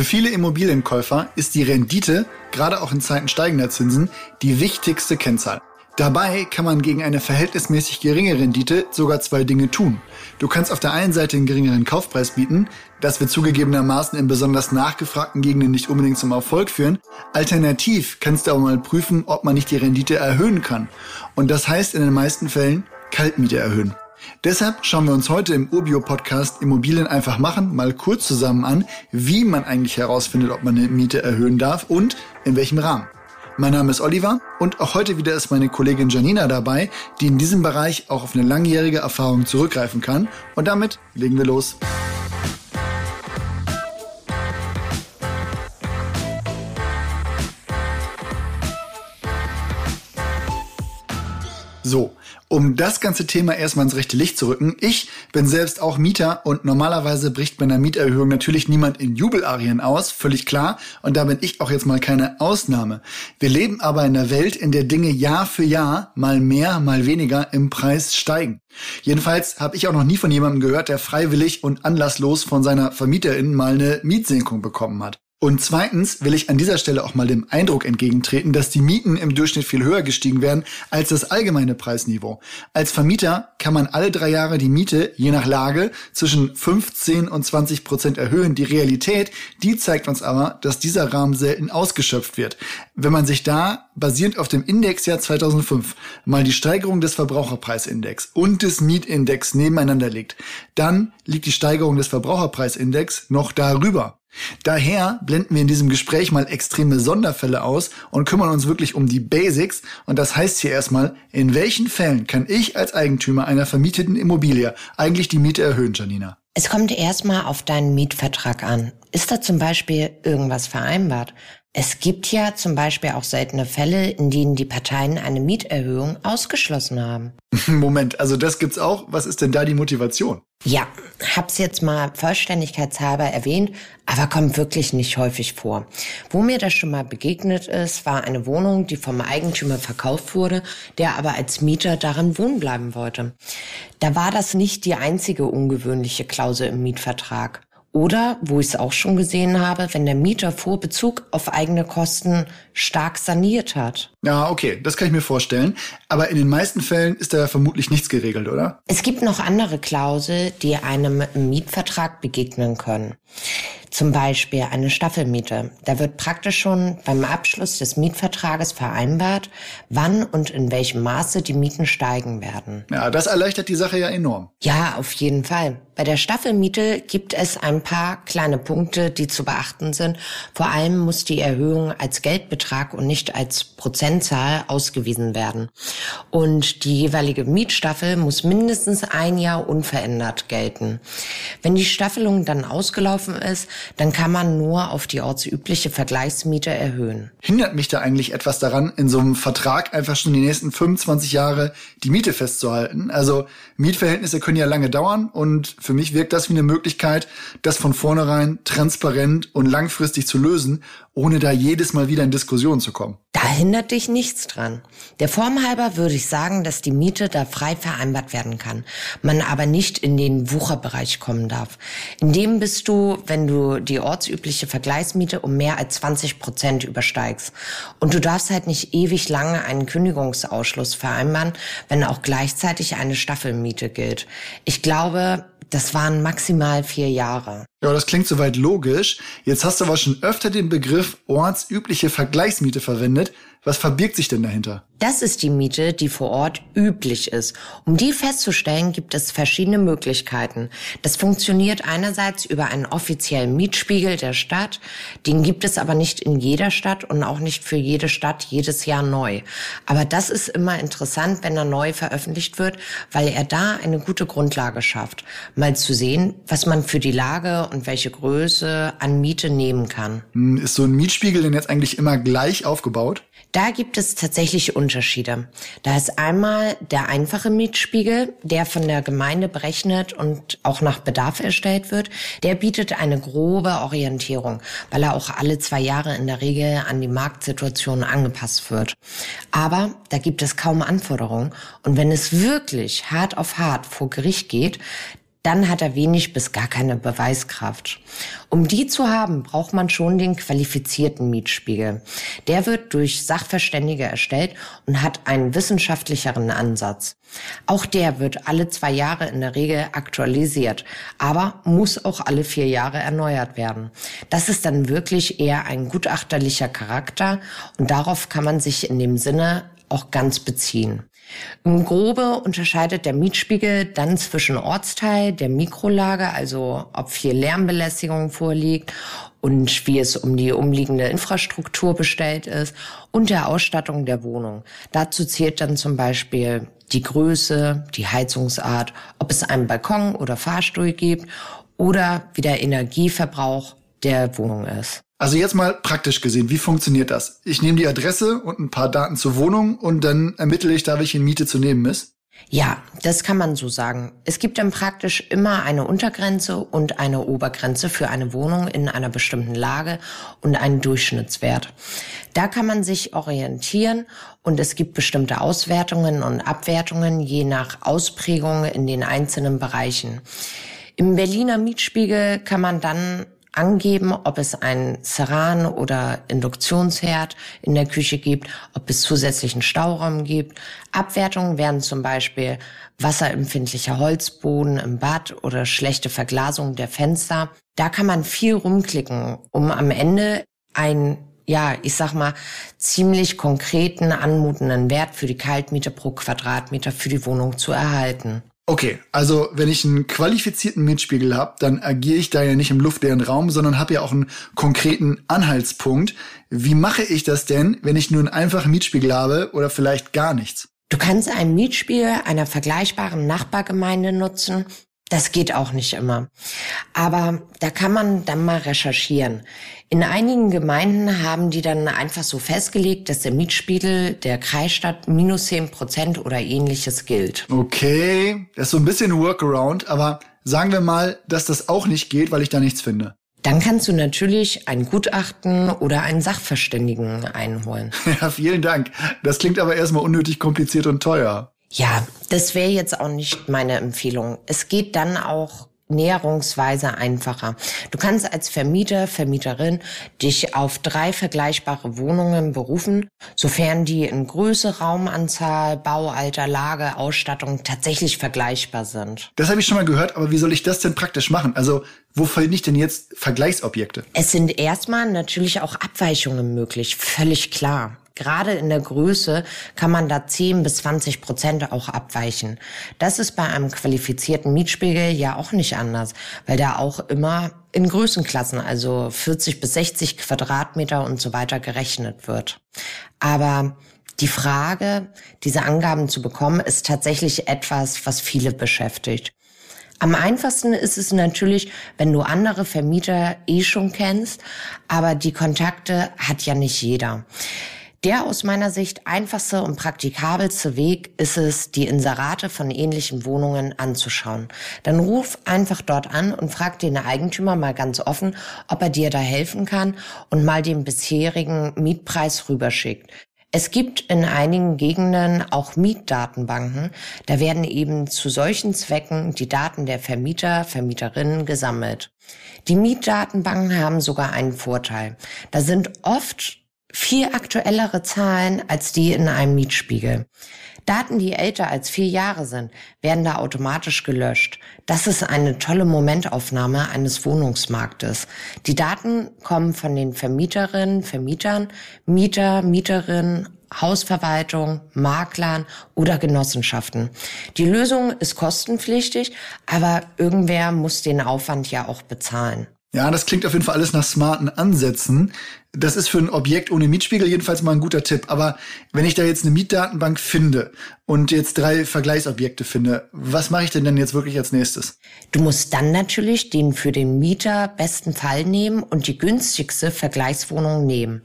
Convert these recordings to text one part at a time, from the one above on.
Für viele Immobilienkäufer ist die Rendite, gerade auch in Zeiten steigender Zinsen, die wichtigste Kennzahl. Dabei kann man gegen eine verhältnismäßig geringe Rendite sogar zwei Dinge tun. Du kannst auf der einen Seite einen geringeren Kaufpreis bieten, das wird zugegebenermaßen in besonders nachgefragten Gegenden nicht unbedingt zum Erfolg führen. Alternativ kannst du aber mal prüfen, ob man nicht die Rendite erhöhen kann. Und das heißt in den meisten Fällen Kaltmiete erhöhen. Deshalb schauen wir uns heute im Urbio-Podcast Immobilien einfach machen mal kurz zusammen an, wie man eigentlich herausfindet, ob man eine Miete erhöhen darf und in welchem Rahmen. Mein Name ist Oliver und auch heute wieder ist meine Kollegin Janina dabei, die in diesem Bereich auch auf eine langjährige Erfahrung zurückgreifen kann. Und damit legen wir los. So, um das ganze Thema erstmal ins rechte Licht zu rücken. Ich bin selbst auch Mieter und normalerweise bricht bei einer Mieterhöhung natürlich niemand in Jubelarien aus, völlig klar. Und da bin ich auch jetzt mal keine Ausnahme. Wir leben aber in einer Welt, in der Dinge Jahr für Jahr mal mehr, mal weniger im Preis steigen. Jedenfalls habe ich auch noch nie von jemandem gehört, der freiwillig und anlasslos von seiner Vermieterin mal eine Mietsenkung bekommen hat. Und zweitens will ich an dieser Stelle auch mal dem Eindruck entgegentreten, dass die Mieten im Durchschnitt viel höher gestiegen werden als das allgemeine Preisniveau. Als Vermieter kann man alle drei Jahre die Miete, je nach Lage, zwischen 15 und 20 Prozent erhöhen. Die Realität, die zeigt uns aber, dass dieser Rahmen selten ausgeschöpft wird. Wenn man sich da, basierend auf dem Indexjahr 2005, mal die Steigerung des Verbraucherpreisindex und des Mietindex nebeneinander legt, dann liegt die Steigerung des Verbraucherpreisindex noch darüber. Daher blenden wir in diesem Gespräch mal extreme Sonderfälle aus und kümmern uns wirklich um die Basics. Und das heißt hier erstmal, in welchen Fällen kann ich als Eigentümer einer vermieteten Immobilie eigentlich die Miete erhöhen, Janina? Es kommt erstmal auf deinen Mietvertrag an. Ist da zum Beispiel irgendwas vereinbart? Es gibt ja zum Beispiel auch seltene Fälle, in denen die Parteien eine Mieterhöhung ausgeschlossen haben. Moment, also das gibt's auch. Was ist denn da die Motivation? Ja, hab's jetzt mal vollständigkeitshalber erwähnt, aber kommt wirklich nicht häufig vor. Wo mir das schon mal begegnet ist, war eine Wohnung, die vom Eigentümer verkauft wurde, der aber als Mieter darin wohnen bleiben wollte. Da war das nicht die einzige ungewöhnliche Klausel im Mietvertrag. Oder, wo ich es auch schon gesehen habe, wenn der Mieter vor Bezug auf eigene Kosten stark saniert hat. Ja, okay, das kann ich mir vorstellen. Aber in den meisten Fällen ist da vermutlich nichts geregelt, oder? Es gibt noch andere Klausel, die einem im Mietvertrag begegnen können. Zum Beispiel eine Staffelmiete. Da wird praktisch schon beim Abschluss des Mietvertrages vereinbart, wann und in welchem Maße die Mieten steigen werden. Ja, das erleichtert die Sache ja enorm. Ja, auf jeden Fall. Bei der Staffelmiete gibt es ein paar kleine Punkte, die zu beachten sind. Vor allem muss die Erhöhung als Geldbetrag und nicht als Prozentzahl ausgewiesen werden. Und die jeweilige Mietstaffel muss mindestens ein Jahr unverändert gelten. Wenn die Staffelung dann ausgelaufen ist, dann kann man nur auf die ortsübliche Vergleichsmiete erhöhen. Hindert mich da eigentlich etwas daran, in so einem Vertrag einfach schon die nächsten 25 Jahre die Miete festzuhalten? Also Mietverhältnisse können ja lange dauern und für mich wirkt das wie eine Möglichkeit, das von vornherein transparent und langfristig zu lösen, ohne da jedes Mal wieder in Diskussion zu kommen. Da hindert dich nichts dran. Der Form halber würde ich sagen, dass die Miete da frei vereinbart werden kann, man aber nicht in den Wucherbereich kommen darf. In dem bist du, wenn du die ortsübliche Vergleichsmiete um mehr als 20 Prozent übersteigst. Und du darfst halt nicht ewig lange einen Kündigungsausschluss vereinbaren, wenn auch gleichzeitig eine Staffelmiete gilt. Ich glaube, das waren maximal vier Jahre. Ja, das klingt soweit logisch. Jetzt hast du aber schon öfter den Begriff ortsübliche Vergleichsmiete verwendet. Was verbirgt sich denn dahinter? Das ist die Miete, die vor Ort üblich ist. Um die festzustellen, gibt es verschiedene Möglichkeiten. Das funktioniert einerseits über einen offiziellen Mietspiegel der Stadt. Den gibt es aber nicht in jeder Stadt und auch nicht für jede Stadt jedes Jahr neu. Aber das ist immer interessant, wenn er neu veröffentlicht wird, weil er da eine gute Grundlage schafft. Mal zu sehen, was man für die Lage und welche Größe an Miete nehmen kann. Hm, ist so ein Mietspiegel denn jetzt eigentlich immer gleich aufgebaut? Da gibt es tatsächlich Unterschiede. Da ist einmal der einfache Mietspiegel, der von der Gemeinde berechnet und auch nach Bedarf erstellt wird. Der bietet eine grobe Orientierung, weil er auch alle zwei Jahre in der Regel an die Marktsituation angepasst wird. Aber da gibt es kaum Anforderungen. Und wenn es wirklich hart auf hart vor Gericht geht, dann hat er wenig bis gar keine Beweiskraft. Um die zu haben, braucht man schon den qualifizierten Mietspiegel. Der wird durch Sachverständige erstellt und hat einen wissenschaftlicheren Ansatz. Auch der wird alle zwei Jahre in der Regel aktualisiert, aber muss auch alle vier Jahre erneuert werden. Das ist dann wirklich eher ein gutachterlicher Charakter und darauf kann man sich in dem Sinne auch ganz beziehen. Im Grobe unterscheidet der Mietspiegel dann zwischen Ortsteil, der Mikrolage, also ob viel Lärmbelästigung vorliegt und wie es um die umliegende Infrastruktur bestellt ist und der Ausstattung der Wohnung. Dazu zählt dann zum Beispiel die Größe, die Heizungsart, ob es einen Balkon oder Fahrstuhl gibt oder wie der Energieverbrauch der Wohnung ist. Also jetzt mal praktisch gesehen, wie funktioniert das? Ich nehme die Adresse und ein paar Daten zur Wohnung und dann ermittle ich da, welche Miete zu nehmen ist? Ja, das kann man so sagen. Es gibt dann praktisch immer eine Untergrenze und eine Obergrenze für eine Wohnung in einer bestimmten Lage und einen Durchschnittswert. Da kann man sich orientieren und es gibt bestimmte Auswertungen und Abwertungen je nach Ausprägung in den einzelnen Bereichen. Im Berliner Mietspiegel kann man dann angeben, ob es einen Ceran oder Induktionsherd in der Küche gibt, ob es zusätzlichen Stauraum gibt. Abwertungen wären zum Beispiel wasserempfindlicher Holzboden im Bad oder schlechte Verglasung der Fenster. Da kann man viel rumklicken, um am Ende ein ja, ich sag mal, ziemlich konkreten, anmutenden Wert für die Kaltmiete pro Quadratmeter für die Wohnung zu erhalten. Okay, also wenn ich einen qualifizierten Mietspiegel habe, dann agiere ich da ja nicht im luftleeren Raum, sondern habe ja auch einen konkreten Anhaltspunkt. Wie mache ich das denn, wenn ich nur einen einfachen Mietspiegel habe oder vielleicht gar nichts? Du kannst einen Mietspiegel einer vergleichbaren Nachbargemeinde nutzen das geht auch nicht immer. Aber da kann man dann mal recherchieren. In einigen Gemeinden haben die dann einfach so festgelegt, dass der Mietspiegel der Kreisstadt minus zehn Prozent oder ähnliches gilt. Okay, das ist so ein bisschen Workaround, aber sagen wir mal, dass das auch nicht geht, weil ich da nichts finde. Dann kannst du natürlich ein Gutachten oder einen Sachverständigen einholen. Ja, vielen Dank. Das klingt aber erstmal unnötig kompliziert und teuer. Ja, das wäre jetzt auch nicht meine Empfehlung. Es geht dann auch näherungsweise einfacher. Du kannst als Vermieter, Vermieterin dich auf drei vergleichbare Wohnungen berufen, sofern die in Größe, Raumanzahl, Baualter, Lage, Ausstattung tatsächlich vergleichbar sind. Das habe ich schon mal gehört, aber wie soll ich das denn praktisch machen? Also wo finde ich denn jetzt Vergleichsobjekte? Es sind erstmal natürlich auch Abweichungen möglich, völlig klar. Gerade in der Größe kann man da 10 bis 20 Prozent auch abweichen. Das ist bei einem qualifizierten Mietspiegel ja auch nicht anders, weil da auch immer in Größenklassen, also 40 bis 60 Quadratmeter und so weiter gerechnet wird. Aber die Frage, diese Angaben zu bekommen, ist tatsächlich etwas, was viele beschäftigt. Am einfachsten ist es natürlich, wenn du andere Vermieter eh schon kennst, aber die Kontakte hat ja nicht jeder. Der aus meiner Sicht einfachste und praktikabelste Weg ist es, die Inserate von ähnlichen Wohnungen anzuschauen. Dann ruf einfach dort an und frag den Eigentümer mal ganz offen, ob er dir da helfen kann und mal den bisherigen Mietpreis rüberschickt. Es gibt in einigen Gegenden auch Mietdatenbanken. Da werden eben zu solchen Zwecken die Daten der Vermieter, Vermieterinnen gesammelt. Die Mietdatenbanken haben sogar einen Vorteil. Da sind oft viel aktuellere Zahlen als die in einem Mietspiegel. Daten, die älter als vier Jahre sind, werden da automatisch gelöscht. Das ist eine tolle Momentaufnahme eines Wohnungsmarktes. Die Daten kommen von den Vermieterinnen, Vermietern, Mieter, Mieterinnen, Hausverwaltung, Maklern oder Genossenschaften. Die Lösung ist kostenpflichtig, aber irgendwer muss den Aufwand ja auch bezahlen. Ja, das klingt auf jeden Fall alles nach smarten Ansätzen. Das ist für ein Objekt ohne Mietspiegel jedenfalls mal ein guter Tipp. Aber wenn ich da jetzt eine Mietdatenbank finde und jetzt drei Vergleichsobjekte finde, was mache ich denn dann jetzt wirklich als nächstes? Du musst dann natürlich den für den Mieter besten Fall nehmen und die günstigste Vergleichswohnung nehmen.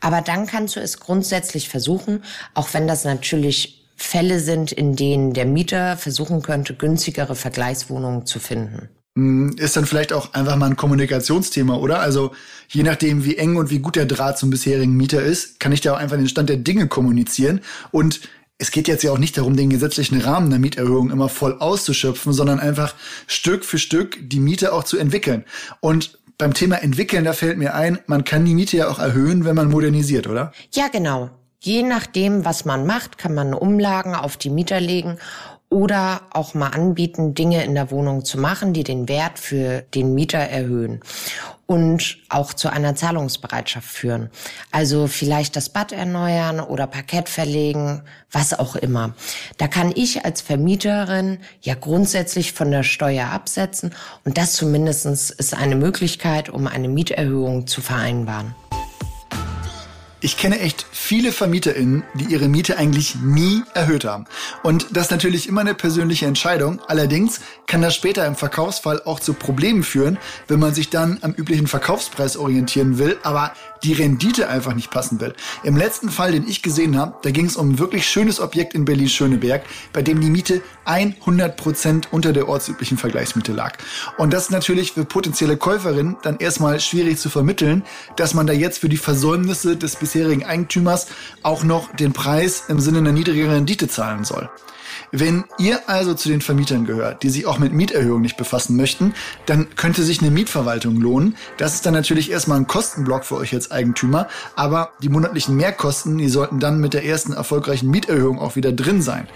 Aber dann kannst du es grundsätzlich versuchen, auch wenn das natürlich Fälle sind, in denen der Mieter versuchen könnte, günstigere Vergleichswohnungen zu finden. Hm, ist dann vielleicht auch einfach mal ein Kommunikationsthema, oder? Also je nachdem, wie eng und wie gut der Draht zum bisherigen Mieter ist, kann ich da auch einfach den Stand der Dinge kommunizieren. Und es geht jetzt ja auch nicht darum, den gesetzlichen Rahmen der Mieterhöhung immer voll auszuschöpfen, sondern einfach Stück für Stück die Miete auch zu entwickeln. Und beim Thema entwickeln, da fällt mir ein, man kann die Miete ja auch erhöhen, wenn man modernisiert, oder? Ja, genau. Je nachdem, was man macht, kann man Umlagen auf die Mieter legen oder auch mal anbieten, Dinge in der Wohnung zu machen, die den Wert für den Mieter erhöhen und auch zu einer Zahlungsbereitschaft führen. Also vielleicht das Bad erneuern oder Parkett verlegen, was auch immer. Da kann ich als Vermieterin ja grundsätzlich von der Steuer absetzen und das zumindestens ist eine Möglichkeit, um eine Mieterhöhung zu vereinbaren. Ich kenne echt viele VermieterInnen, die ihre Miete eigentlich nie erhöht haben. Und das ist natürlich immer eine persönliche Entscheidung. Allerdings kann das später im Verkaufsfall auch zu Problemen führen, wenn man sich dann am üblichen Verkaufspreis orientieren will, aber die Rendite einfach nicht passen will. Im letzten Fall, den ich gesehen habe, da ging es um ein wirklich schönes Objekt in Berlin-Schöneberg, bei dem die Miete 100 Prozent unter der ortsüblichen Vergleichsmiete lag. Und das ist natürlich für potenzielle Käuferinnen dann erstmal schwierig zu vermitteln, dass man da jetzt für die Versäumnisse des bisherigen Eigentümers auch noch den Preis im Sinne einer niedrigeren Rendite zahlen soll. Wenn ihr also zu den Vermietern gehört, die sich auch mit Mieterhöhungen nicht befassen möchten, dann könnte sich eine Mietverwaltung lohnen. Das ist dann natürlich erstmal ein Kostenblock für euch als Eigentümer, aber die monatlichen Mehrkosten, die sollten dann mit der ersten erfolgreichen Mieterhöhung auch wieder drin sein.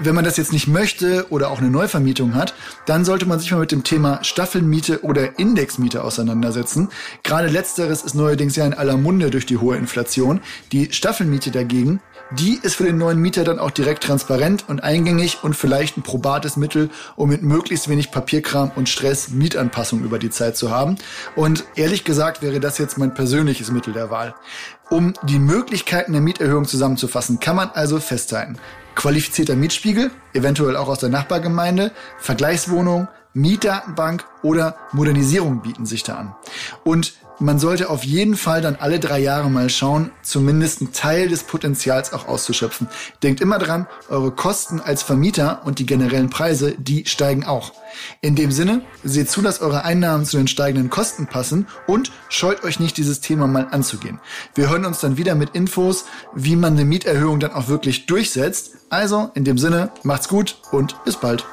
Wenn man das jetzt nicht möchte oder auch eine Neuvermietung hat, dann sollte man sich mal mit dem Thema Staffelmiete oder Indexmiete auseinandersetzen. Gerade letzteres ist neuerdings ja in aller Munde durch die hohe Inflation. Die Staffelmiete dagegen, die ist für den neuen Mieter dann auch direkt transparent und eingängig und vielleicht ein probates Mittel, um mit möglichst wenig Papierkram und Stress Mietanpassung über die Zeit zu haben. Und ehrlich gesagt wäre das jetzt mein persönliches Mittel der Wahl. Um die Möglichkeiten der Mieterhöhung zusammenzufassen, kann man also festhalten. Qualifizierter Mietspiegel, eventuell auch aus der Nachbargemeinde, Vergleichswohnung, Mietdatenbank oder Modernisierung bieten sich da an. Und man sollte auf jeden Fall dann alle drei Jahre mal schauen, zumindest einen Teil des Potenzials auch auszuschöpfen. Denkt immer dran, eure Kosten als Vermieter und die generellen Preise, die steigen auch. In dem Sinne, seht zu, dass eure Einnahmen zu den steigenden Kosten passen und scheut euch nicht, dieses Thema mal anzugehen. Wir hören uns dann wieder mit Infos, wie man eine Mieterhöhung dann auch wirklich durchsetzt. Also, in dem Sinne, macht's gut und bis bald.